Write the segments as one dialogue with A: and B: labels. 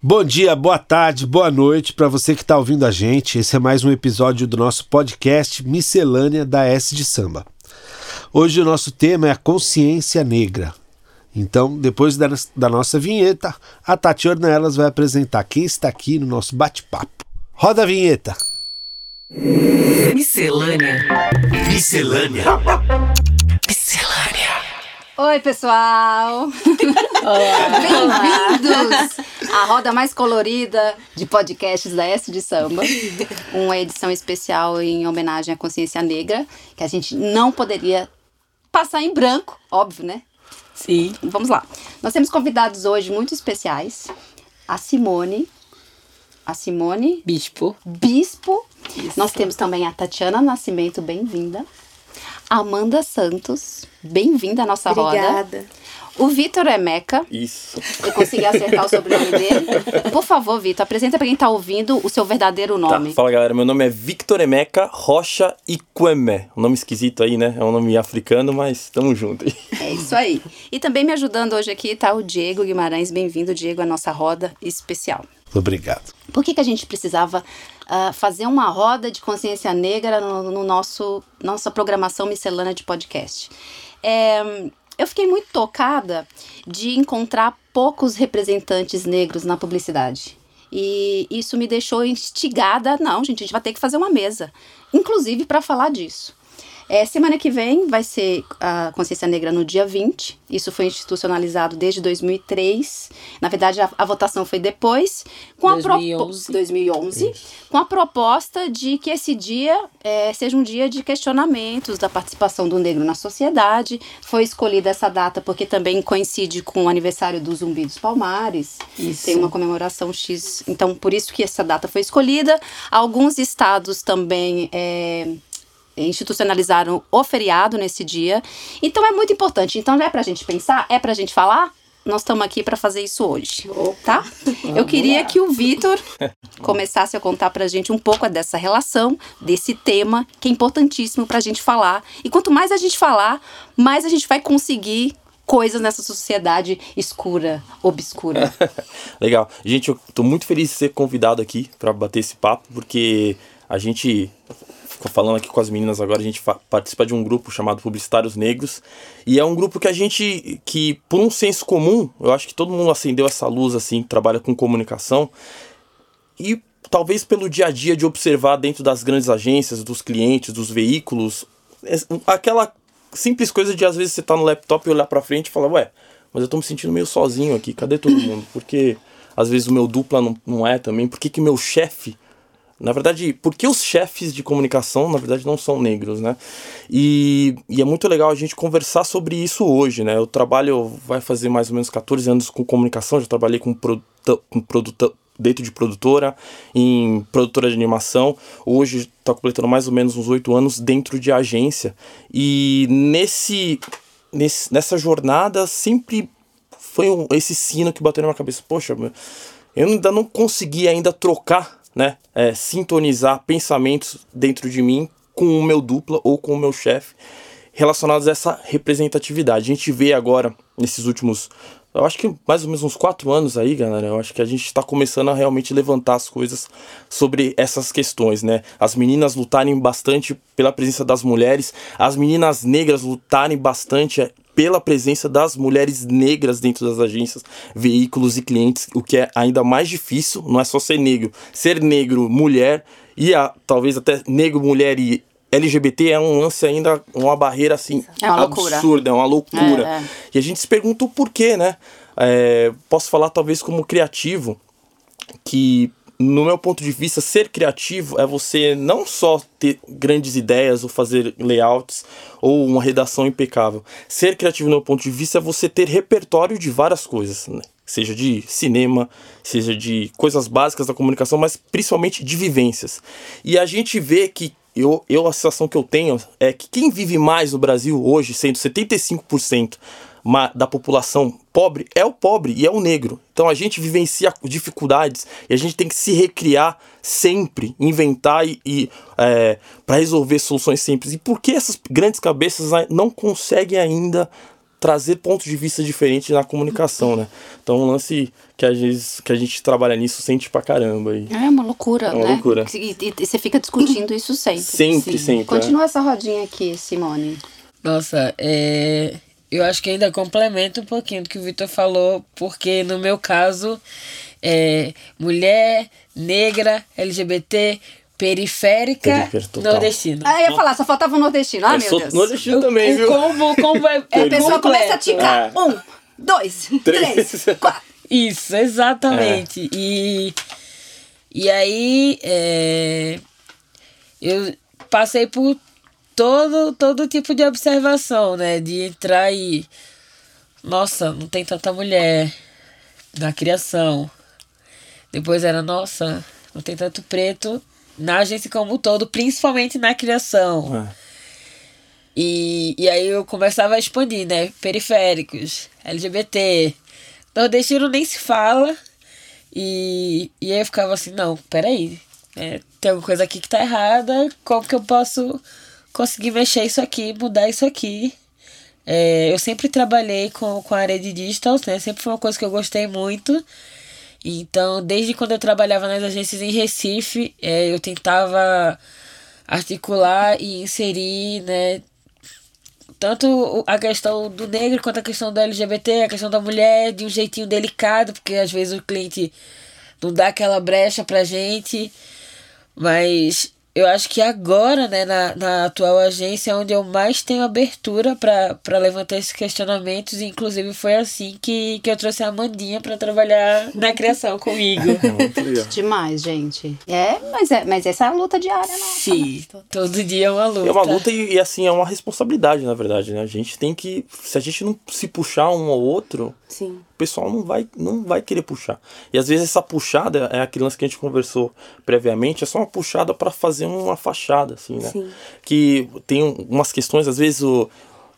A: Bom dia, boa tarde, boa noite para você que está ouvindo a gente. Esse é mais um episódio do nosso podcast Miscelânea da S de Samba. Hoje o nosso tema é a consciência negra. Então, depois da, da nossa vinheta, a Tatiana Elas vai apresentar quem está aqui no nosso bate-papo. Roda a vinheta!
B: Miscelânea. Miscelânea.
C: Oi, pessoal! Bem-vindos à roda mais colorida de podcasts da S de Samba. Uma edição especial em homenagem à consciência negra, que a gente não poderia passar em branco, óbvio, né?
B: Sim.
C: Vamos lá. Nós temos convidados hoje muito especiais. A Simone. A Simone.
B: Bispo.
C: Bispo.
B: Isso.
C: Nós temos também a Tatiana Nascimento, bem-vinda. Amanda Santos, bem-vinda à nossa roda.
D: Obrigada.
C: O Vitor Emeca,
E: Isso.
C: eu consegui acertar o sobrenome dele. Por favor, Vitor, apresenta para quem está ouvindo o seu verdadeiro
E: Tá,
C: nome.
E: fala galera, meu nome é Victor Emeka Rocha Ikweme. Um nome esquisito aí, né? É um nome africano, mas tamo junto aí.
C: É isso aí. E também me ajudando hoje aqui está o Diego Guimarães. Bem-vindo, Diego, à nossa roda especial.
A: Obrigado.
C: Por que, que a gente precisava ah, fazer uma roda de consciência negra no, no nosso nossa programação miscelânea de podcast? É, eu fiquei muito tocada de encontrar poucos representantes negros na publicidade. E isso me deixou instigada. Não, gente, a gente vai ter que fazer uma mesa, inclusive para falar disso. É, semana que vem vai ser a Consciência Negra no dia 20. Isso foi institucionalizado desde 2003. Na verdade, a, a votação foi depois. Com a propo-
B: 2011.
C: 2011. Com a proposta de que esse dia é, seja um dia de questionamentos da participação do negro na sociedade. Foi escolhida essa data porque também coincide com o aniversário do Zumbi dos Palmares.
B: Isso.
C: Tem uma comemoração X. Então, por isso que essa data foi escolhida. Alguns estados também. é, institucionalizaram o feriado nesse dia. Então é muito importante. Então é pra gente pensar, é pra gente falar. Nós estamos aqui para fazer isso hoje, tá? Eu queria que o Vitor começasse a contar pra gente um pouco dessa relação, desse tema, que é importantíssimo pra gente falar. E quanto mais a gente falar, mais a gente vai conseguir coisas nessa sociedade escura, obscura.
E: Legal. Gente, eu tô muito feliz de ser convidado aqui pra bater esse papo, porque a gente falando aqui com as meninas agora, a gente participa de um grupo chamado Publicitários Negros, e é um grupo que a gente, que por um senso comum, eu acho que todo mundo acendeu essa luz, assim, que trabalha com comunicação, e talvez pelo dia a dia de observar dentro das grandes agências, dos clientes, dos veículos, es- aquela simples coisa de às vezes você tá no laptop e olhar pra frente e falar, ué, mas eu tô me sentindo meio sozinho aqui, cadê todo mundo? Porque às vezes o meu dupla não, não é também, por que que meu chefe na verdade, por que os chefes de comunicação, na verdade, não são negros, né? E, e é muito legal a gente conversar sobre isso hoje, né? Eu trabalho, vai fazer mais ou menos 14 anos com comunicação, já trabalhei com, produta, dentro de produtora, em produtora de animação. Hoje está completando mais ou menos uns 8 anos dentro de agência. E nesse, nesse nessa jornada sempre foi um- esse sino que bateu na minha cabeça. Poxa, eu ainda não consegui ainda trocar, né? é, sintonizar pensamentos dentro de mim com o meu dupla ou com o meu chefe relacionados a essa representatividade. A gente vê agora, nesses últimos, eu acho que mais ou menos uns quatro anos aí, galera, eu acho que a gente está começando a realmente levantar as coisas sobre essas questões, né? As meninas lutarem bastante pela presença das mulheres, as meninas negras lutarem bastante pela presença das mulheres negras dentro das agências, veículos e clientes, o que é ainda mais difícil, não é só ser negro, ser negro, mulher e a, talvez até negro, mulher e LGBT é um lance ainda, uma barreira assim
C: É uma
E: absurda, é uma loucura.
C: É, é.
E: E a gente se pergunta o porquê, né? É, posso falar talvez como criativo, que no meu ponto de vista, ser criativo é você não só ter grandes ideias ou fazer layouts ou uma redação impecável. Ser criativo, no meu ponto de vista, é você ter repertório de várias coisas, né? seja de cinema, seja de coisas básicas da comunicação, mas principalmente de vivências. E a gente vê que eu, eu a sensação que eu tenho é que quem vive mais no Brasil hoje, sendo 75% ma- da população pobre, é o pobre e é o negro. Então a gente vivencia dificuldades e a gente tem que se recriar sempre, inventar e, e para resolver soluções simples. E por que essas grandes cabeças não conseguem ainda trazer pontos de vista diferentes na comunicação, né? Então um lance que a gente, que a gente trabalha nisso sente pra caramba. E...
C: É uma loucura,
E: É uma
C: né?
E: loucura.
C: E, e- e você fica discutindo isso sempre.
E: Sempre, sempre.
C: Continua essa rodinha aqui, Simone.
D: Nossa, é. Eu acho que ainda complementa um pouquinho do que o Vitor falou, porque no meu caso, é mulher, negra, LGBT, periférica, nordestina.
C: Ah, eu ia falar, só faltava o nordestino. Ah,
E: eu
C: meu
E: sou
C: Deus.
E: nordestino também,
D: o
E: viu?
D: combo, o combo é,
C: É, a pessoa começa a
D: completo.
C: ticar.
E: É.
C: Um, dois,
E: Três.
C: três, quatro.
D: Isso, exatamente.
E: É.
D: E, e aí é, eu passei por todo, todo tipo de observação, né? De entrar e. Nossa, não tem tanta mulher na criação. Depois era, nossa, não tem tanto preto na agência como um todo, principalmente na criação.
E: É.
D: E, e aí eu começava a expandir, né? Periféricos, LGBT, nordestino nem se fala. E, e aí eu ficava assim, não, peraí. né, tem alguma coisa aqui que tá errada. Como que eu posso conseguir mexer isso aqui, mudar isso aqui? É, eu sempre trabalhei com, com a área de digitals, né? Sempre foi uma coisa que eu gostei muito. Então, desde quando eu trabalhava nas agências em Recife, é, eu tentava articular e inserir, né? Tanto a questão do negro quanto a questão do LGBT, a questão da mulher, de um jeitinho delicado, porque às vezes o cliente não dá aquela brecha pra gente. Mas eu acho que agora, né, na, na atual agência, é onde eu mais tenho abertura para levantar esses questionamentos. E, inclusive, foi assim que, que eu trouxe a Amandinha para trabalhar na criação comigo.
E: Muito legal.
C: Demais, gente. É, mas, é, mas essa é a luta diária, né?
D: Sim, todo dia é uma luta.
E: É uma luta e, e, assim, é uma responsabilidade, na verdade, né? A gente tem que. Se a gente não se puxar um ao outro,
C: Sim.
E: O pessoal não vai, não vai querer puxar. E às vezes essa puxada é aquele lance que a gente conversou previamente, é só uma puxada para fazer uma fachada, assim, né?
C: Sim.
E: Que tem um- umas questões, às vezes o.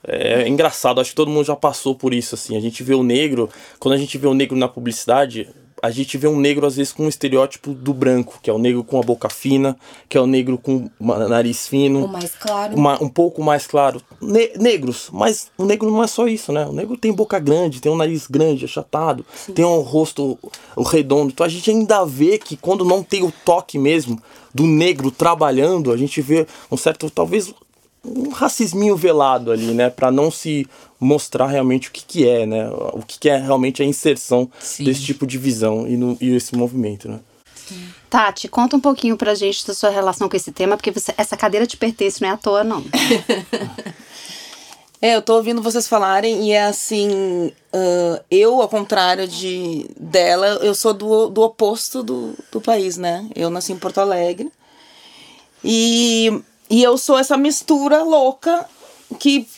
E: É engraçado, acho que todo mundo já passou por isso, assim. A gente vê o negro, quando a gente vê o negro na publicidade, a gente vê um negro, às vezes, com um estereótipo do branco, que é o negro com a boca fina, que é o negro com uma- nariz fino
F: O mais claro.
E: uma- um pouco mais claro. Ne- negros, mas o negro não é só isso, né? O negro tem boca grande, tem um nariz grande, achatado, tem um rosto redondo. Então a gente ainda vê que quando não tem o toque mesmo do negro trabalhando, a gente vê um certo, talvez um racisminho velado ali, né, Pra não se mostrar realmente o que que é, né? O que que é realmente a inserção
D: Sim.
E: desse tipo de visão e, no, e esse movimento, né?
C: Tati, conta um pouquinho pra gente da sua relação com esse tema, porque você- essa cadeira te pertence, não é à toa, não.
F: É, eu tô ouvindo vocês falarem e é assim, ah, eu, ao contrário de dela, eu sou do, do oposto do, do país, né? Eu nasci em Porto Alegre e, e eu sou essa mistura louca que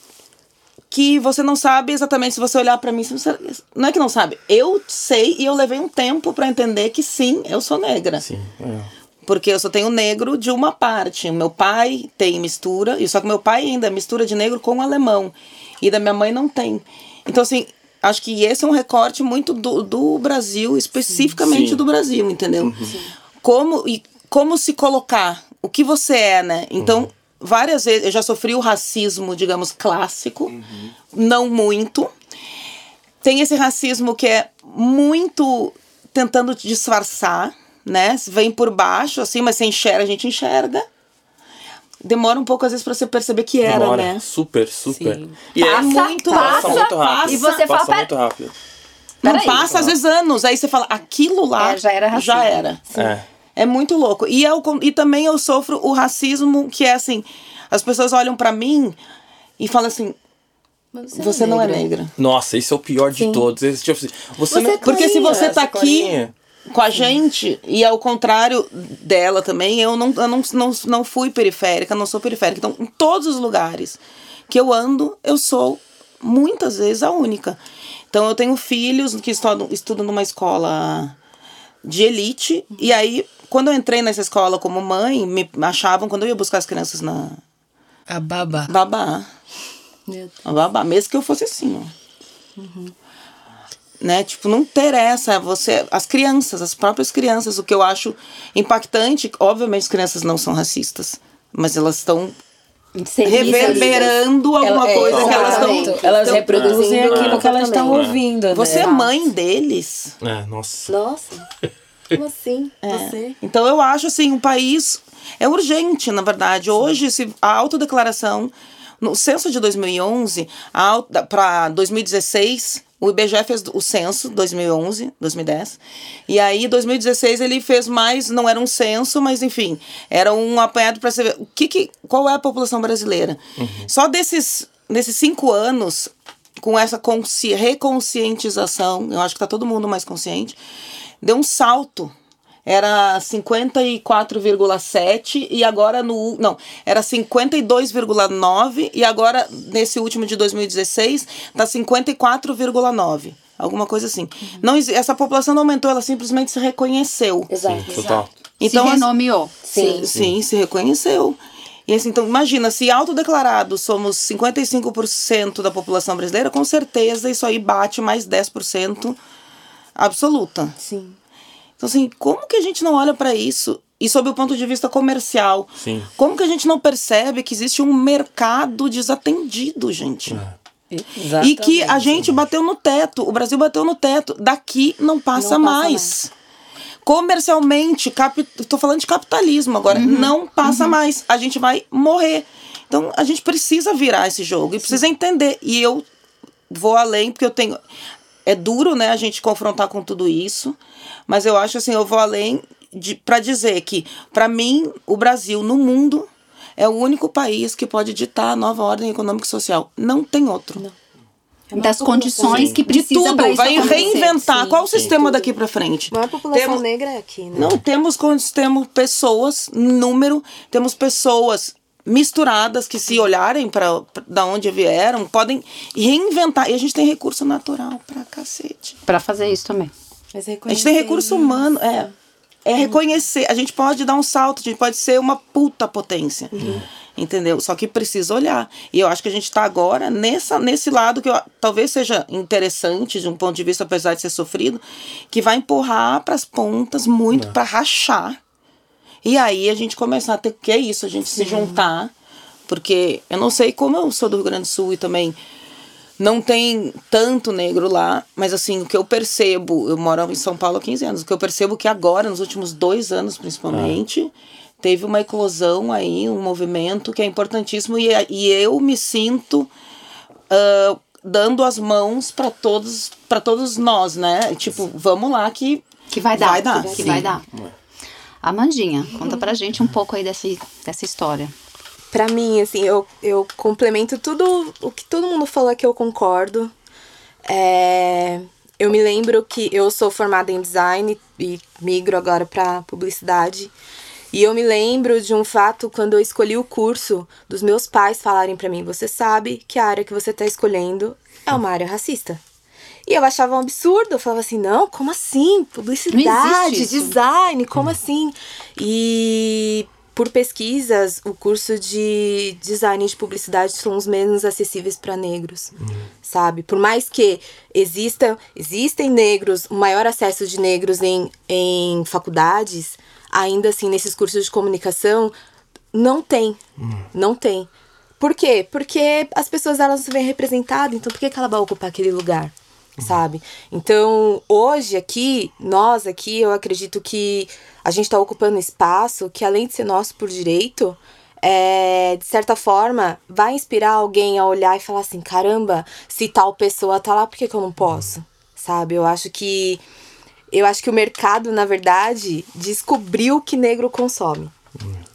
F: que você não sabe exatamente se você olhar pra mim, você não é que não sabe, eu sei e eu levei um tempo pra entender que sim, eu sou negra.
E: Sim, é.
F: Porque eu só tenho negro de uma parte. O meu pai tem mistura, e só que meu pai ainda é mistura de negro com alemão. E da minha mãe não tem. Então, assim, acho que esse é um recorte muito do, do Brasil, especificamente
E: Sim.
F: do Brasil, entendeu? Como, e como se colocar, o que você é, né? Então, várias vezes, eu já sofri o racismo, digamos, clássico, não muito. Tem esse racismo que é muito tentando disfarçar, né? Vem por baixo, assim, mas você enxerga, a gente enxerga. Demora um pouco, às vezes, pra você perceber que era,
E: Demora.
F: né?
E: Super, super.
D: Sim.
E: E é
C: Passa,
F: muito
E: passa,
C: passa,
E: muito rápido.
C: e você fala,
E: passa
C: "Pera-
E: muito rápido.
F: Não
C: Peraí.
F: passa, às vezes, anos. Aí você fala, aquilo lá
C: É, já era racismo.
F: Já era.
E: É.
F: É muito louco. E, eu, e também eu sofro o racismo que é assim: as pessoas olham pra mim e falam assim, você não é negra.
E: Nossa, esse é o pior de todos. Esse, tipo, você,
F: Você-
E: não-
F: porque se você tá aqui
E: clarinha.
F: com a gente, e ao contrário dela também, eu não, eu não, não, não fui periférica, não sou periférica. Então, em todos os lugares que eu ando, eu sou muitas vezes a única. Então, eu tenho filhos que estudam, estudam numa escola de elite, e aí, quando eu entrei nessa escola como mãe, me achavam, quando eu ia buscar as crianças na
D: A
F: babá,
C: Deus.
F: a babá, mesmo que eu fosse assim, ó. Né? Tipo, não interessa você. As crianças, as próprias crianças, o que eu acho impactante, obviamente as crianças não são racistas, mas elas estão
C: Inseridas
F: reverberando alguma
D: Ela- é,
F: coisa que elas estão.
D: Elas
F: estão
D: reproduzem
G: produzindo
D: aquilo que elas estão
G: comportamento.
D: ouvindo. né?
F: Você é mãe deles.
E: É, nossa.
G: Nossa, como assim? Você?
F: Então eu acho assim, um país é urgente, na verdade. Hoje se a autodeclaração no censo de 2011 para 2016 o IBGE fez o censo 2011, 2010. E aí 2016 ele fez mais, não era um censo, mas enfim, era um apanhado para saber o que, que qual é a população brasileira. Só desses nesses cinco anos com essa consci- reconscientização, eu acho que tá todo mundo mais consciente, deu um salto. Era 54,7 e agora no. Não, era 52,9 e agora nesse último de 2016 tá 54,9. Alguma coisa assim. Não, exi- essa população não aumentou, ela simplesmente se reconheceu.
G: Exato.
E: Total.
F: Então,
C: se
F: as-
C: renomeou.
G: Sim.
F: Sim, se reconheceu. E assim, então imagina, se autodeclarado somos 55% da população brasileira, com certeza isso aí bate mais 10% absoluta.
G: Sim.
F: Então assim, como que a gente não olha para isso? E sob o ponto de vista comercial,
E: Sim.
F: como que a gente não percebe que existe um mercado desatendido, gente? E que a gente bateu no teto, o Brasil bateu no teto. Daqui não passa,
G: Não passa
F: mais. Comercialmente, capi... tô falando de capitalismo agora, não passa mais. A gente vai morrer. Então a gente precisa virar esse jogo e precisa entender. E eu vou além, porque eu tenho. É duro, né, a gente confrontar com tudo isso, mas eu acho assim, eu vou além de, para dizer que, para mim, o Brasil no mundo é o único país que pode ditar a nova ordem econômica e social. Não tem outro.
C: Das condições que
F: De
C: precisa
F: tudo,
C: para isso
F: vai reinventar.
C: Sim.
F: Qual o sistema daqui para frente?
G: A maior população
F: Temos-
G: negra é aqui, né?
F: Não, temos, temos pessoas, número, temos pessoas misturadas que se olharem para da onde vieram, podem reinventar. E a gente tem recurso natural pra cacete.
C: Pra fazer isso também.
G: Mas
F: A gente tem recurso humano, é. É reconhecer. A gente pode dar um salto, a gente pode ser uma puta potência. Entendeu? Só que precisa olhar. E eu acho que a gente está agora nessa, nesse lado que eu- talvez seja interessante, de um ponto de vista, apesar de ser sofrido, que vai empurrar para as pontas muito, para rachar. E aí a gente começar a ter. Que é isso, a gente se juntar. Porque eu não sei como eu sou do Rio Grande do Sul e também não tem tanto negro lá, mas assim, o que eu percebo, eu moro em São Paulo há 15 anos, o que eu percebo que agora, nos últimos dois anos principalmente, teve uma eclosão aí, um movimento que é importantíssimo e, e eu me sinto ah, dando as mãos para todos para todos nós, né? Tipo, vamos lá que
C: Que vai dar.
F: Vai dar,
C: Que
F: sim.
C: vai dar. Amandinha, conta pra gente um pouco aí dessa, dessa história.
G: Pra mim, assim, eu, eu complemento tudo o que todo mundo falou que eu concordo. É, eu me lembro que eu sou formada em design e migro agora pra publicidade. E eu me lembro de um fato quando eu escolhi o curso, dos meus pais falarem pra mim: você sabe que a área que você tá escolhendo é uma área racista. E eu achava um absurdo, eu falava assim, não, como assim? Publicidade, design, como assim? E por pesquisas, o curso de design de publicidade são os menos acessíveis para negros, sabe? Por mais que exista, existem negros, o maior acesso de negros em, em faculdades, ainda assim, nesses cursos de comunicação, não tem. Não tem. Por quê? Porque as pessoas elas não se veem representadas, então por que, que ela vai ocupar aquele lugar? Sabe? Então, hoje aqui, nós aqui, eu acredito que a gente está ocupando espaço que, além de ser nosso por direito, é, de certa forma, vai inspirar alguém a olhar e falar assim: caramba, se tal pessoa tá lá, por que, que eu não posso? Sabe? Eu acho que. Eu acho que o mercado, na verdade, descobriu que negro consome.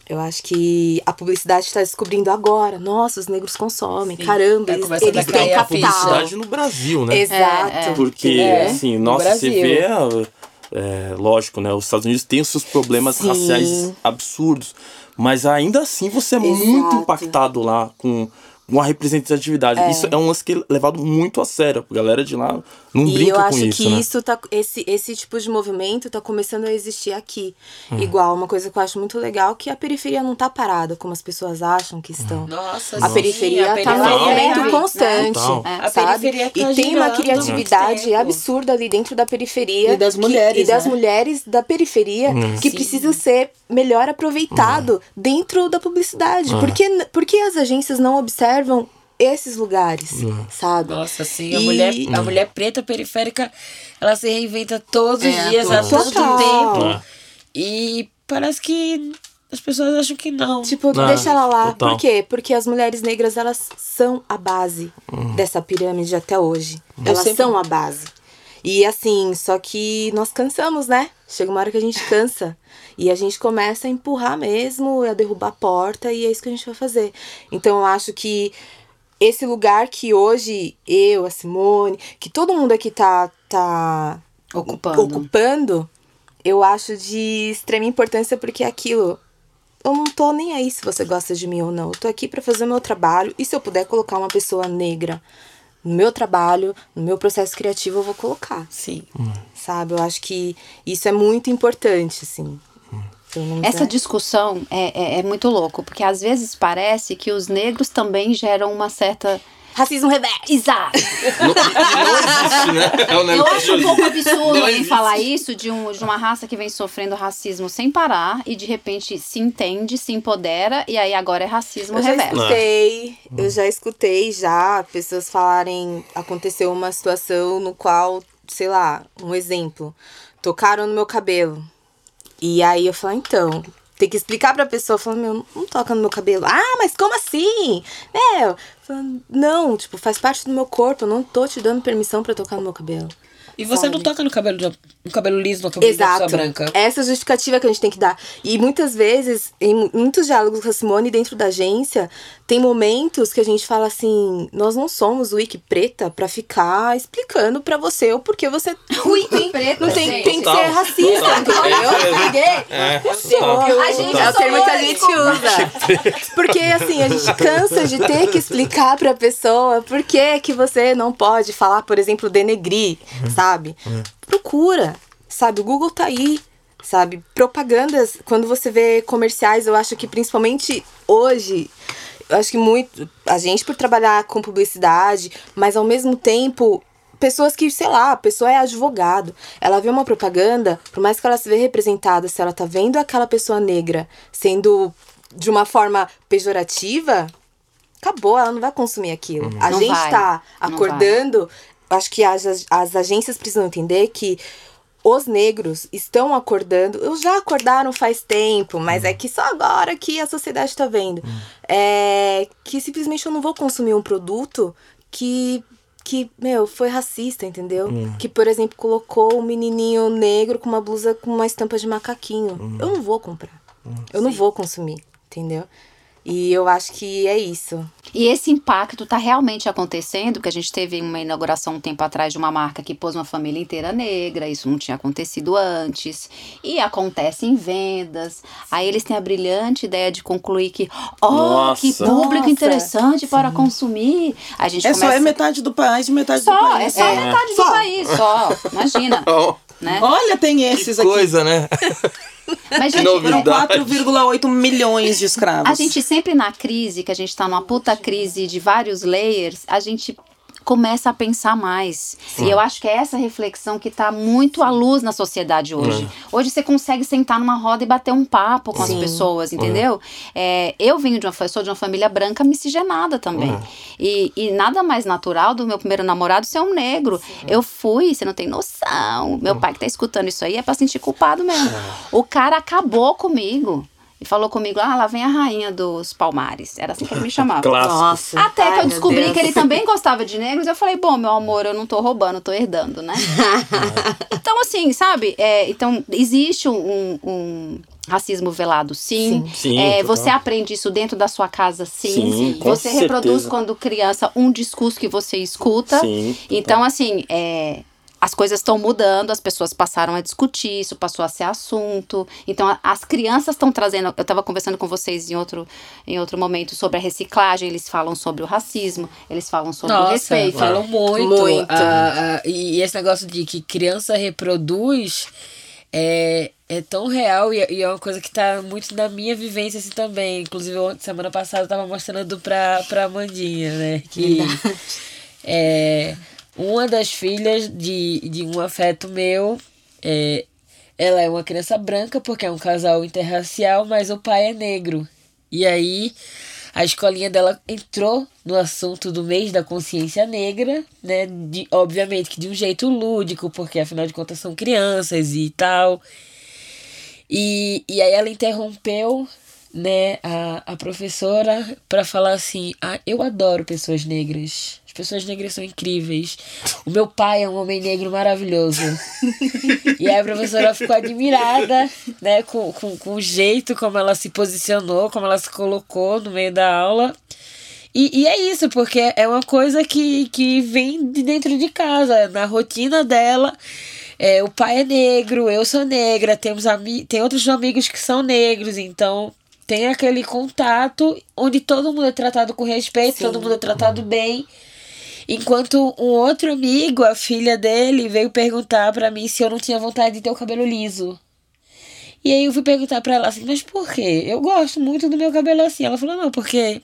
G: Eu acho que a publicidade está descobrindo agora. Nossa, os negros consomem.
D: Sim,
G: Caramba,
D: tá
G: eles, eles
D: a
G: têm
D: cair a
G: capital.
E: Publicidade no Brasil, né?
G: Exato.
C: É, é.
E: Porque,
D: É,
E: assim,
D: no
E: nossa, você
D: Brasil.
E: vê, é, lógico, né? Os Estados Unidos têm os seus problemas
G: Sim.
E: raciais absurdos, mas ainda assim você é
G: Exato.
E: muito impactado lá com, com a representatividade. Isso é um lance que é levado muito a sério. A galera de lá Não
G: e
E: brinca
G: eu
E: com
G: acho
E: isso,
G: que
E: né?
G: isso tá. Esse, esse tipo de movimento tá começando a existir aqui. Igual, uma coisa que eu acho muito legal que a periferia não tá parada, como as pessoas acham que estão.
D: Nossa,
G: A
D: sim,
G: periferia
D: a
G: tá num movimento
C: né?
G: constante.
C: É.
D: A
G: sabe?
D: periferia tá
G: e tem uma criatividade absurda ali dentro da periferia.
F: E das
G: que-
F: mulheres,
G: E das
F: né?
G: mulheres da periferia que precisa ser melhor aproveitado dentro da publicidade. Por, que, por que as agências não observam esses lugares, sabe?
D: Nossa, sim, a,
G: E-
D: mulher, a mulher preta periférica, ela se reinventa todos os
F: É,
D: dias, a todo tempo. E parece que as pessoas acham que não.
G: Tipo,
E: Ah,
G: deixa ela lá.
E: total.
G: Por quê? Porque as mulheres negras, elas são a base dessa pirâmide até hoje. Elas
F: sempre-
G: são a base. E assim, só que nós cansamos, né? Chega uma hora que a gente cansa. E a gente começa a empurrar mesmo, a derrubar a porta, e é isso que a gente vai fazer. Então eu acho que esse lugar que hoje eu, a Simone, que todo mundo aqui tá, tá
C: Ocupando.
G: ocupando, eu acho de extrema importância porque é aquilo. Eu não tô nem aí se você gosta de mim ou não. Eu tô aqui pra fazer o meu trabalho. E se eu puder colocar uma pessoa negra no meu trabalho, no meu processo criativo, eu vou colocar.
D: Sim.
G: Sabe? Eu acho que isso é muito importante, assim.
C: Essa
G: é.
C: discussão é, é, é muito louco, porque às vezes parece que os negros também geram uma certa.
G: Racismo reverso.
C: Exato.
E: Não, não existe, né? É um
C: Eu acho um pouco absurdo alguém
E: existe.
C: falar isso de, um, de uma raça que vem sofrendo racismo sem parar e de repente se entende, se empodera e aí agora é racismo
G: Eu já
C: reverso.
G: escutei, eu já escutei já pessoas falarem, aconteceu uma situação no qual, sei lá, um exemplo, tocaram no meu cabelo. E aí eu falo, então, tem que explicar pra pessoa, falando, meu, não toca no meu cabelo. Ah, mas como assim? É, eu falo, não, tipo, faz parte do meu corpo, eu não tô te dando permissão pra tocar no meu cabelo.
D: E você
G: Sabe?
D: não toca no cabelo, de- no cabelo liso, no cabelo da
G: Exato.
D: pessoa branca.
G: Essa justificativa que a gente tem que dar. E muitas vezes, em mu- muitos diálogos com a Simone dentro da agência, tem momentos que a gente fala assim: nós não somos o Wiki Preta pra ficar explicando pra você o porquê você. Wiki
C: Preta,
G: Não tem,
C: gente.
G: tem que ser racista, entendeu?
E: É. É, total,
C: A gente
G: é o termo que a gente usa. Porque assim, a gente cansa de ter que explicar pra pessoa por que, que você não pode falar, por exemplo, denegrir, sabe? Procura, sabe? O Google tá aí, sabe? Propagandas, quando você vê comerciais, eu acho que principalmente hoje, eu acho que muito. A gente por trabalhar com publicidade, mas ao mesmo tempo. Pessoas que, sei lá, a pessoa é advogado. Ela vê uma propaganda, por mais que ela se vê representada, se ela tá vendo aquela pessoa negra sendo de uma forma pejorativa, acabou, ela não vai consumir aquilo. A
C: Não
G: gente
C: vai,
G: tá acordando, acho que as, as agências precisam entender que os negros estão acordando, eu já acordaram faz tempo, mas é que só agora que a sociedade tá vendo. É que simplesmente eu não vou consumir um produto que que, meu, foi racista, entendeu? Que, por exemplo, colocou um menininho negro com uma blusa com uma estampa de macaquinho. Eu não vou comprar. Eu não vou consumir, entendeu? E eu acho que é isso.
C: E esse impacto está realmente acontecendo, porque a gente teve uma inauguração um tempo atrás de uma marca que pôs uma família inteira negra, isso não tinha acontecido antes. E acontece em vendas. Aí eles têm a brilhante ideia de concluir que, oh,
E: Nossa.
C: que público
G: Nossa,
C: interessante para consumir. A gente
F: É só
C: começa...
F: é metade do país e metade do
C: Só,
F: país.
C: é só metade do
F: Só.
C: país, só. Imagina. Né?
F: Olha, tem esses
E: que
F: aqui.
E: coisa, né?
C: Mas, gente.
F: Foram 4,8 milhões de escravos.
C: A gente sempre na crise, que a gente tá numa puta crise de vários layers, a gente começa a pensar mais. E eu acho que é essa reflexão que tá muito à luz na sociedade hoje. Hoje você consegue sentar numa roda e bater um papo com as pessoas, entendeu? É, eu venho de uma, sou de uma família branca miscigenada também. E, e nada mais natural do meu primeiro namorado ser um negro. Eu fui, você não tem noção. Meu pai que tá escutando isso aí é pra sentir culpado mesmo. O cara acabou comigo. E falou comigo, ah, lá vem a rainha dos palmares. Era assim que ele me chamava.
G: Nossa.
C: Até que
G: Ai,
C: eu
G: meu
C: descobri
G: Deus.
C: que ele também gostava de negros, eu falei, bom, meu amor, eu não tô roubando, eu tô herdando, né? então, assim, sabe? É, então, existe um, um racismo velado, sim.
E: Sim,
C: É,
E: total.
C: você aprende isso dentro da sua casa, sim.
E: Sim,
C: você reproduz
E: certeza.
C: quando criança um discurso que você escuta.
E: Sim,
C: então, assim, é, as coisas estão mudando, as pessoas passaram a discutir, isso passou a ser assunto. Então, a, as crianças estão trazendo. Eu estava conversando com vocês em outro, em outro momento sobre a reciclagem, eles falam sobre o racismo, eles falam sobre
D: Nossa,
C: o respeito.
D: falam muito.
G: Muito.
D: Ah, ah, e esse negócio de que criança reproduz é, é tão real e, e é uma coisa que tá muito na minha vivência assim também. Inclusive, ontem, semana passada, eu tava mostrando pra, pra Amandinha, né? Que é, uma das filhas de, de um afeto meu, é, ela é uma criança branca, porque é um casal interracial, mas o pai é negro. E aí a escolinha dela entrou no assunto do mês da consciência negra, né? De, obviamente que de um jeito lúdico, porque afinal de contas são crianças e tal. E, e aí ela interrompeu né, a, a professora para falar assim: ah, eu adoro pessoas negras. As pessoas negras são incríveis. O meu pai é um homem negro maravilhoso. e aí a professora ficou admirada, né, com, com, com o jeito como ela se posicionou, como ela se colocou no meio da aula. E, e é isso, porque é uma coisa que, que vem de dentro de casa, na rotina dela. É, o pai é negro, eu sou negra, temos ami tem outros amigos que são negros, então tem aquele contato onde todo mundo é tratado com respeito, todo mundo é tratado bem. Enquanto um outro amigo, a filha dele, veio perguntar pra mim se eu não tinha vontade de ter o cabelo liso. E aí eu fui perguntar pra ela assim, mas por quê? Eu gosto muito do meu cabelo assim. Ela falou, não, porque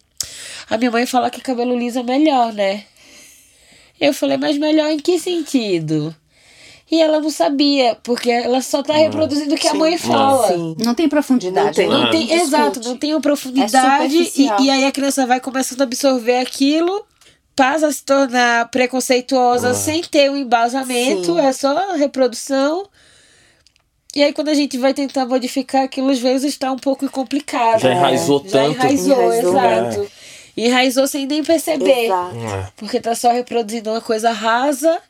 D: a minha mãe fala que cabelo liso é melhor, né? Eu falei, mas melhor em que sentido? E ela não sabia, porque ela só tá reproduzindo o que a mãe fala.
G: Sim.
C: Não tem profundidade.
G: Não tem.
C: né?
D: Não tem,
C: Discute.
D: exato, não tem
C: É
D: profundidade. e,
C: superficial.
D: e aí a criança vai começando a absorver aquilo, passa a se tornar preconceituosa sem ter um embasamento,
G: Sim.
D: é só reprodução. E aí quando a gente vai tentar modificar aquilo, às vezes está um pouco complicado.
E: Já enraizou
D: Já
E: tanto.
D: enraizou,
G: Enraizou.
D: exato. Enraizou sem nem perceber.
G: Exato.
E: É.
D: Porque tá só reproduzindo uma coisa rasa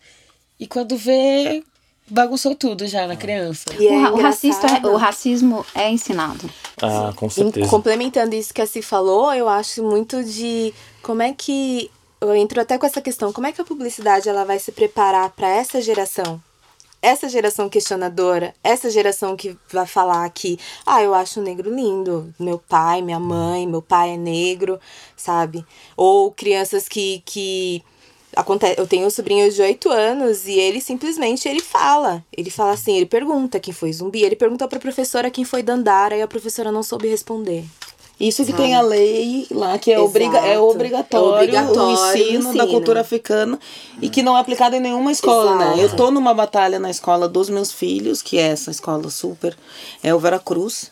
D: e quando vê, bagunçou tudo já na criança.
G: E
C: O,
G: é
C: ra- o, racista, é- o racismo é ensinado.
E: Ah, com certeza.
G: complementando isso que a Si falou, eu acho muito de como é que eu entro até com essa questão, como é que a publicidade ela vai se preparar para essa geração? Essa geração questionadora, essa geração que vai falar que, ah, eu acho o negro lindo, meu pai, minha mãe, meu pai é negro, sabe? Ou crianças que que eu tenho um sobrinho de 8 anos e ele simplesmente ele fala. Ele fala assim, ele pergunta quem foi zumbi, ele perguntou pra professora quem foi Dandara e a professora não soube responder.
F: Isso que tem a lei lá, que é,
G: Exato.
F: obriga, é obrigatório,
G: É obrigatório
F: o
G: o
F: ensino, da
G: ensino.
F: cultura africana e que não é aplicado em nenhuma escola, né?
G: Exato.
F: Eu tô numa batalha na escola dos meus filhos, que é essa escola super, é o Veracruz.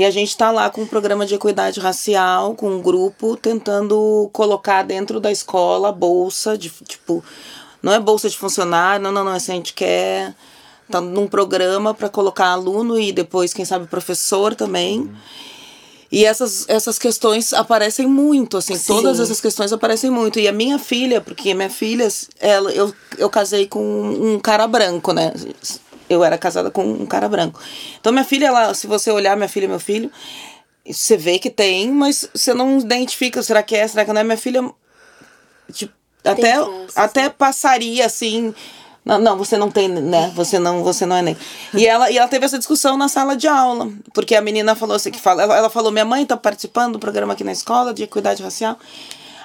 F: E a gente tá lá com um programa de equidade racial, com um grupo tentando colocar dentro da escola bolsa de tipo, não é bolsa de funcionário, não, não, não, assim, a gente quer tá num programa para colocar aluno e depois, quem sabe, professor também. E essas, essas questões aparecem muito, assim, todas essas questões aparecem muito. E a minha filha, porque minha filha, ela, eu, eu casei com um cara branco, né? Eu era casada com um cara branco. Então, minha filha, ela, se você olhar minha filha e meu filho, você vê que tem, mas você não identifica, será que é, será que não é? Minha filha, tipo, até,
G: traços,
F: até passaria, assim... Não, não, você não tem, né? Você não, você não é negro. E ela, e ela teve essa discussão na sala de aula, porque a menina falou assim, que fala, ela, ela falou, minha mãe tá participando do programa aqui na escola de equidade racial.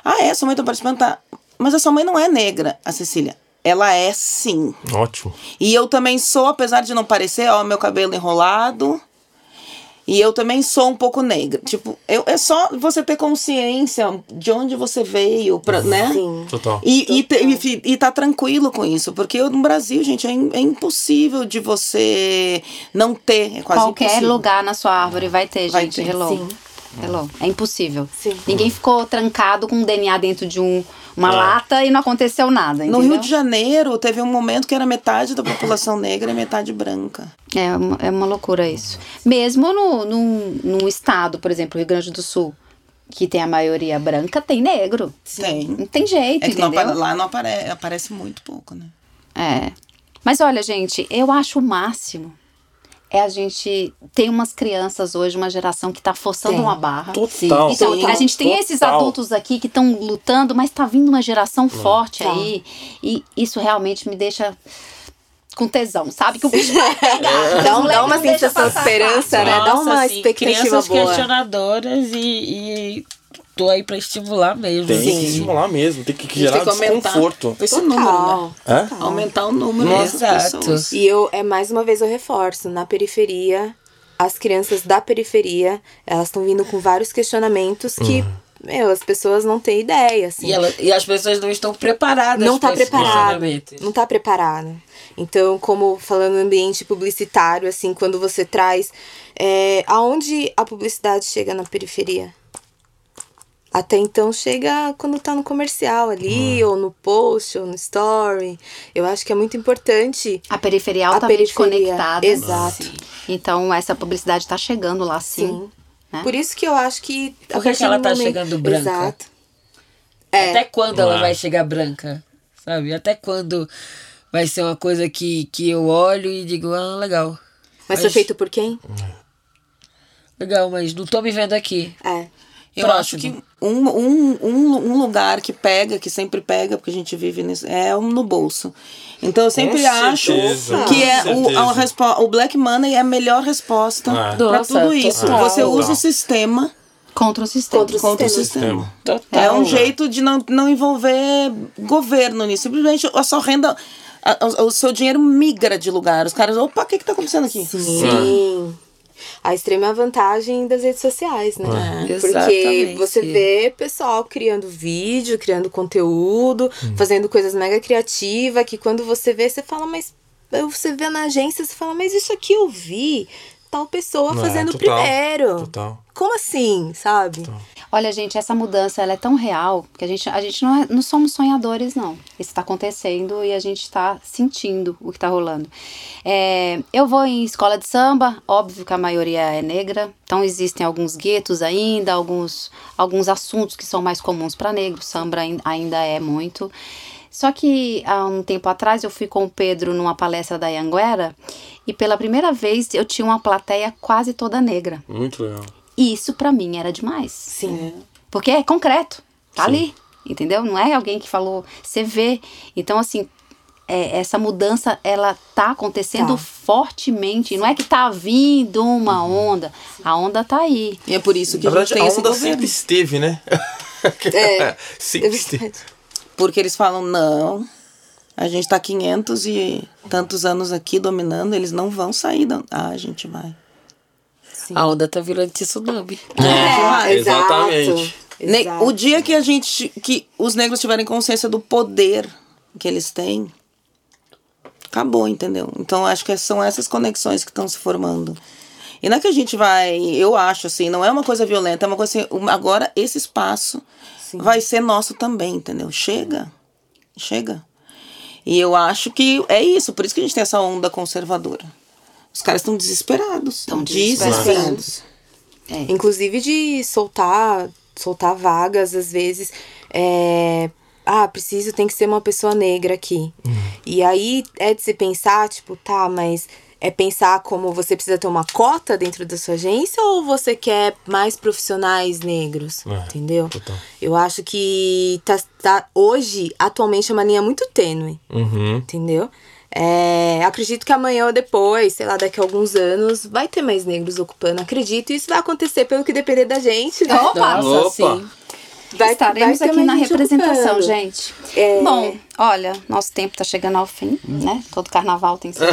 F: Ah, é? Sua mãe tá participando? Tá. Mas a sua mãe não é negra, a Cecília. Ela é sim.
E: Ótimo.
F: E eu também sou, apesar de não parecer, ó, meu cabelo enrolado. E eu também sou um pouco negra. Tipo, eu, é só você ter consciência de onde você veio, pra, né?
G: Sim.
E: Total.
F: E, e, te- e, fi- e tá tranquilo com isso, porque eu, no Brasil, gente, é, im- é impossível de você não ter. É quase
C: Qualquer
F: impossível.
C: lugar na sua árvore vai ter,
F: Vai
C: gente.
F: ter,
C: Hello.
G: sim.
C: Hello. É impossível.
G: Sim.
C: Ninguém ficou trancado com um DNA dentro de um, uma lata e não aconteceu nada.
F: No
C: entendeu?
F: Rio de Janeiro, teve um momento que era metade da população negra e metade branca.
C: É uma, é uma loucura isso. Mesmo no, num, num estado, por exemplo, Rio Grande do Sul, que tem a maioria branca, tem negro.
F: Tem.
C: Não tem jeito,
F: É que não
C: entendeu?
F: apare- lá não apare- aparece muito pouco, né?
C: É. Mas olha, gente, eu acho o máximo é a gente tem umas crianças hoje, uma geração que tá forçando
G: Tem.
C: uma barra.
E: Total.
C: Então,
E: Total.
C: a gente tem esses
E: Total.
C: adultos aqui que estão lutando, mas tá vindo uma geração forte
G: Tá.
C: aí. E isso realmente me deixa com tesão, sabe? Que o bicho vai pegar.
G: Dá, um-
C: Moleque
G: dá uma
C: não deixa
G: sensação de esperança, né? Dá
D: Nossa,
G: uma
D: assim,
G: expectativa
D: crianças
G: boa.
D: questionadoras e, e tô aí pra estimular mesmo.
E: Tem que
D: assim.
E: estimular mesmo, tem que gerar
F: tem que aumentar
E: desconforto.
F: esse número, né?
G: Total.
E: Hã?
F: Aumentar o número
D: Nossa. Exato.
F: pessoas.
G: E eu, é mais uma vez eu reforço, na periferia, as crianças da periferia, elas estão vindo com vários questionamentos que, meu, as pessoas não têm ideia, assim.
D: E, ela- e as pessoas não estão preparadas
G: não tá preparado. Não tá preparado. Então, como falando no ambiente publicitário, assim, quando você traz. É, aonde a publicidade chega na periferia? Até então chega quando tá no comercial ali, ou no post, ou no story. Eu acho que é muito importante.
C: A periferia é
G: A
C: altamente
G: periferia,
C: conectada.
G: exato.
C: Então, essa publicidade tá chegando lá, sim.
G: Sim.
C: né?
G: Por isso que eu acho que.
D: Por que ela
G: do
D: tá
G: momento-
D: chegando branca?
G: Exato. É.
D: Até quando ela
E: É.
D: vai chegar branca? Sabe? Até quando vai ser uma coisa que, que eu olho e digo, ah, legal.
G: Mas foi feito por quem?
D: Legal, mas não tô me vendo aqui.
G: É.
F: Eu acho que um, um, um, um lugar que pega, que sempre pega, porque a gente vive nisso, é um no bolso. Então eu sempre
E: Com
F: acho
E: certeza,
F: que é o, a respo- o Black Money é a melhor resposta
E: É.
F: para tudo isso.
D: total.
F: Você usa o sistema
C: Contra o sistema.
G: Contra o
F: contra o
G: sistema.
F: sistema.
D: Total.
F: É um jeito de não, não envolver governo nisso. Simplesmente a sua renda, a- a- o seu dinheiro migra de lugar. Os caras, opa, o que que tá acontecendo aqui?
G: Sim. A extrema vantagem das redes sociais, né? Porque
D: Exatamente.
G: você vê pessoal criando vídeo, criando conteúdo, fazendo coisas mega criativas, que quando você vê, você fala, mas. Você vê na agência, você fala, mas isso aqui eu vi tal pessoa
E: É,
G: fazendo
E: total,
G: primeiro.
E: Total.
G: Como assim, sabe?
C: Olha, gente, essa mudança ela é tão real que a gente, a gente não, é- não somos sonhadores, não. Isso está acontecendo e a gente está sentindo o que está rolando. É, eu vou em escola de samba, óbvio que a maioria é negra, então existem alguns guetos ainda, alguns, alguns assuntos que são mais comuns para negros, samba ain- ainda é muito. Só que há um tempo atrás eu fui com o Pedro numa palestra da Anguera e pela primeira vez eu tinha uma plateia quase toda negra.
E: Muito legal.
C: E isso pra mim era demais.
G: Sim.
C: Porque é concreto, tá ali, entendeu? Não é alguém que falou, você vê. Então, assim, é, essa mudança, ela tá acontecendo
G: Tá.
C: fortemente. Não é que tá vindo uma onda, a onda tá aí.
F: E é por isso que
E: Na
F: a gente
E: verdade,
F: tem
E: a
F: esse
E: onda
F: governo.
E: sempre esteve, né?
G: É.
E: sempre
G: É
E: esteve.
F: Porque eles falam, não, a gente tá 500 e tantos anos aqui dominando, eles não vão sair. Da... Ah, a gente vai.
D: A onda tá virando tsunami.
F: vai.
E: É, exatamente.
F: Ne-
G: Exato.
F: O dia que a gente, que os negros tiverem consciência do poder que eles têm, acabou, entendeu? Então acho que são essas conexões que estão se formando. E não é que a gente vai, eu acho assim, não é uma coisa violenta, é uma coisa assim, agora esse espaço vai ser nosso também, entendeu? Chega, chega. E eu acho que é isso, por isso que a gente tem essa onda conservadora. Os caras estão desesperados.
C: Estão desesperados.
F: desesperados.
C: É.
G: Inclusive de soltar, soltar vagas, às vezes. É, ah, preciso, tem que ser uma pessoa negra aqui. E aí é de se pensar, tipo, tá, mas é pensar como você precisa ter uma cota dentro da sua agência ou você quer mais profissionais negros?
E: É,
G: entendeu?
E: total.
G: Eu acho que tá, tá, hoje, atualmente, é uma linha muito tênue.
E: Uhum.
G: Entendeu? É, acredito que amanhã ou depois, sei lá, daqui a alguns anos, vai ter mais negros ocupando. Acredito, e isso vai acontecer pelo que depender da gente. Né?
C: Opa!
D: Nossa,
E: Opa.
D: sim.
G: Vai,
C: Estaremos
G: vai
C: aqui na representação,
G: ocupando.
C: gente.
G: É.
C: Bom, olha, nosso tempo tá chegando ao fim, né? Todo carnaval tem seu.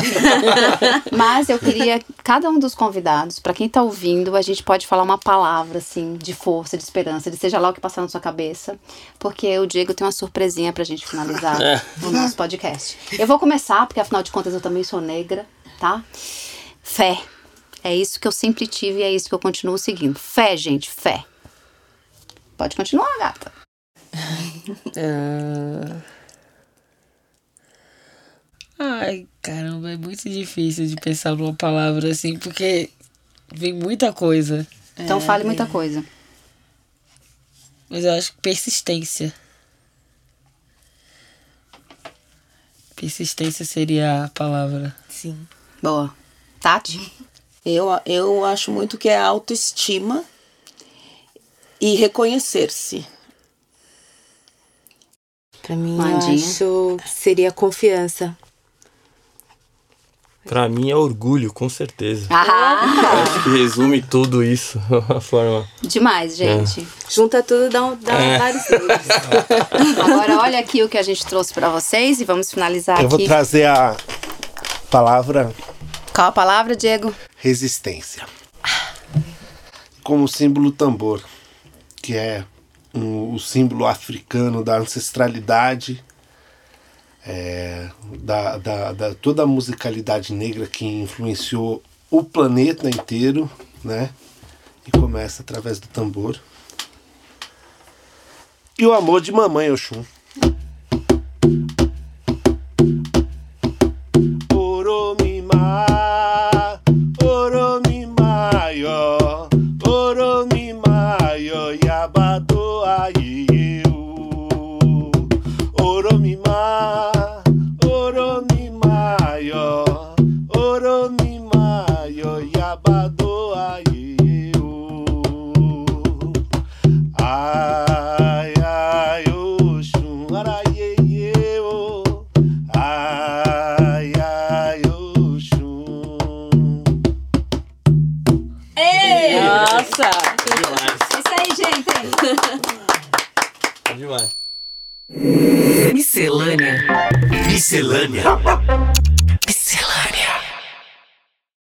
C: Mas eu queria, cada um dos convidados, pra quem tá ouvindo, a gente pode falar uma palavra, assim, de força, de esperança, de seja lá o que passar na sua cabeça, porque o Diego tem uma surpresinha pra gente finalizar o nosso podcast. Eu vou começar, porque afinal de contas eu também sou negra, tá? Fé. É isso que eu sempre tive e é isso que eu continuo seguindo. Fé, gente, fé. Pode continuar, gata.
D: Ah. Ai, caramba, é muito difícil de pensar numa palavra assim, porque vem muita coisa.
C: Então fale muita coisa.
D: Mas eu acho que persistência. Persistência seria a palavra.
G: Sim.
C: Boa. Tati?
F: Eu, eu acho muito que é autoestima e reconhecer-se.
G: Pra mim,
C: Mandinha.
G: eu acho seria confiança.
E: Pra mim é orgulho, com certeza.
C: Ah,
E: Acho que resume tudo isso. A forma.
C: demais, gente.
G: Junta tudo, dá, um- dá
E: É.
G: vários.
C: Agora olha aqui o que a gente trouxe pra vocês e vamos finalizar
A: Eu vou
C: aqui.
A: trazer a palavra
C: Qual a palavra, Diego?
A: resistência. Como símbolo tambor, que é um- o símbolo africano da ancestralidade, é, da, da, da toda a musicalidade negra que influenciou o planeta inteiro, né? E começa através do tambor. E o amor de mamãe Oxum.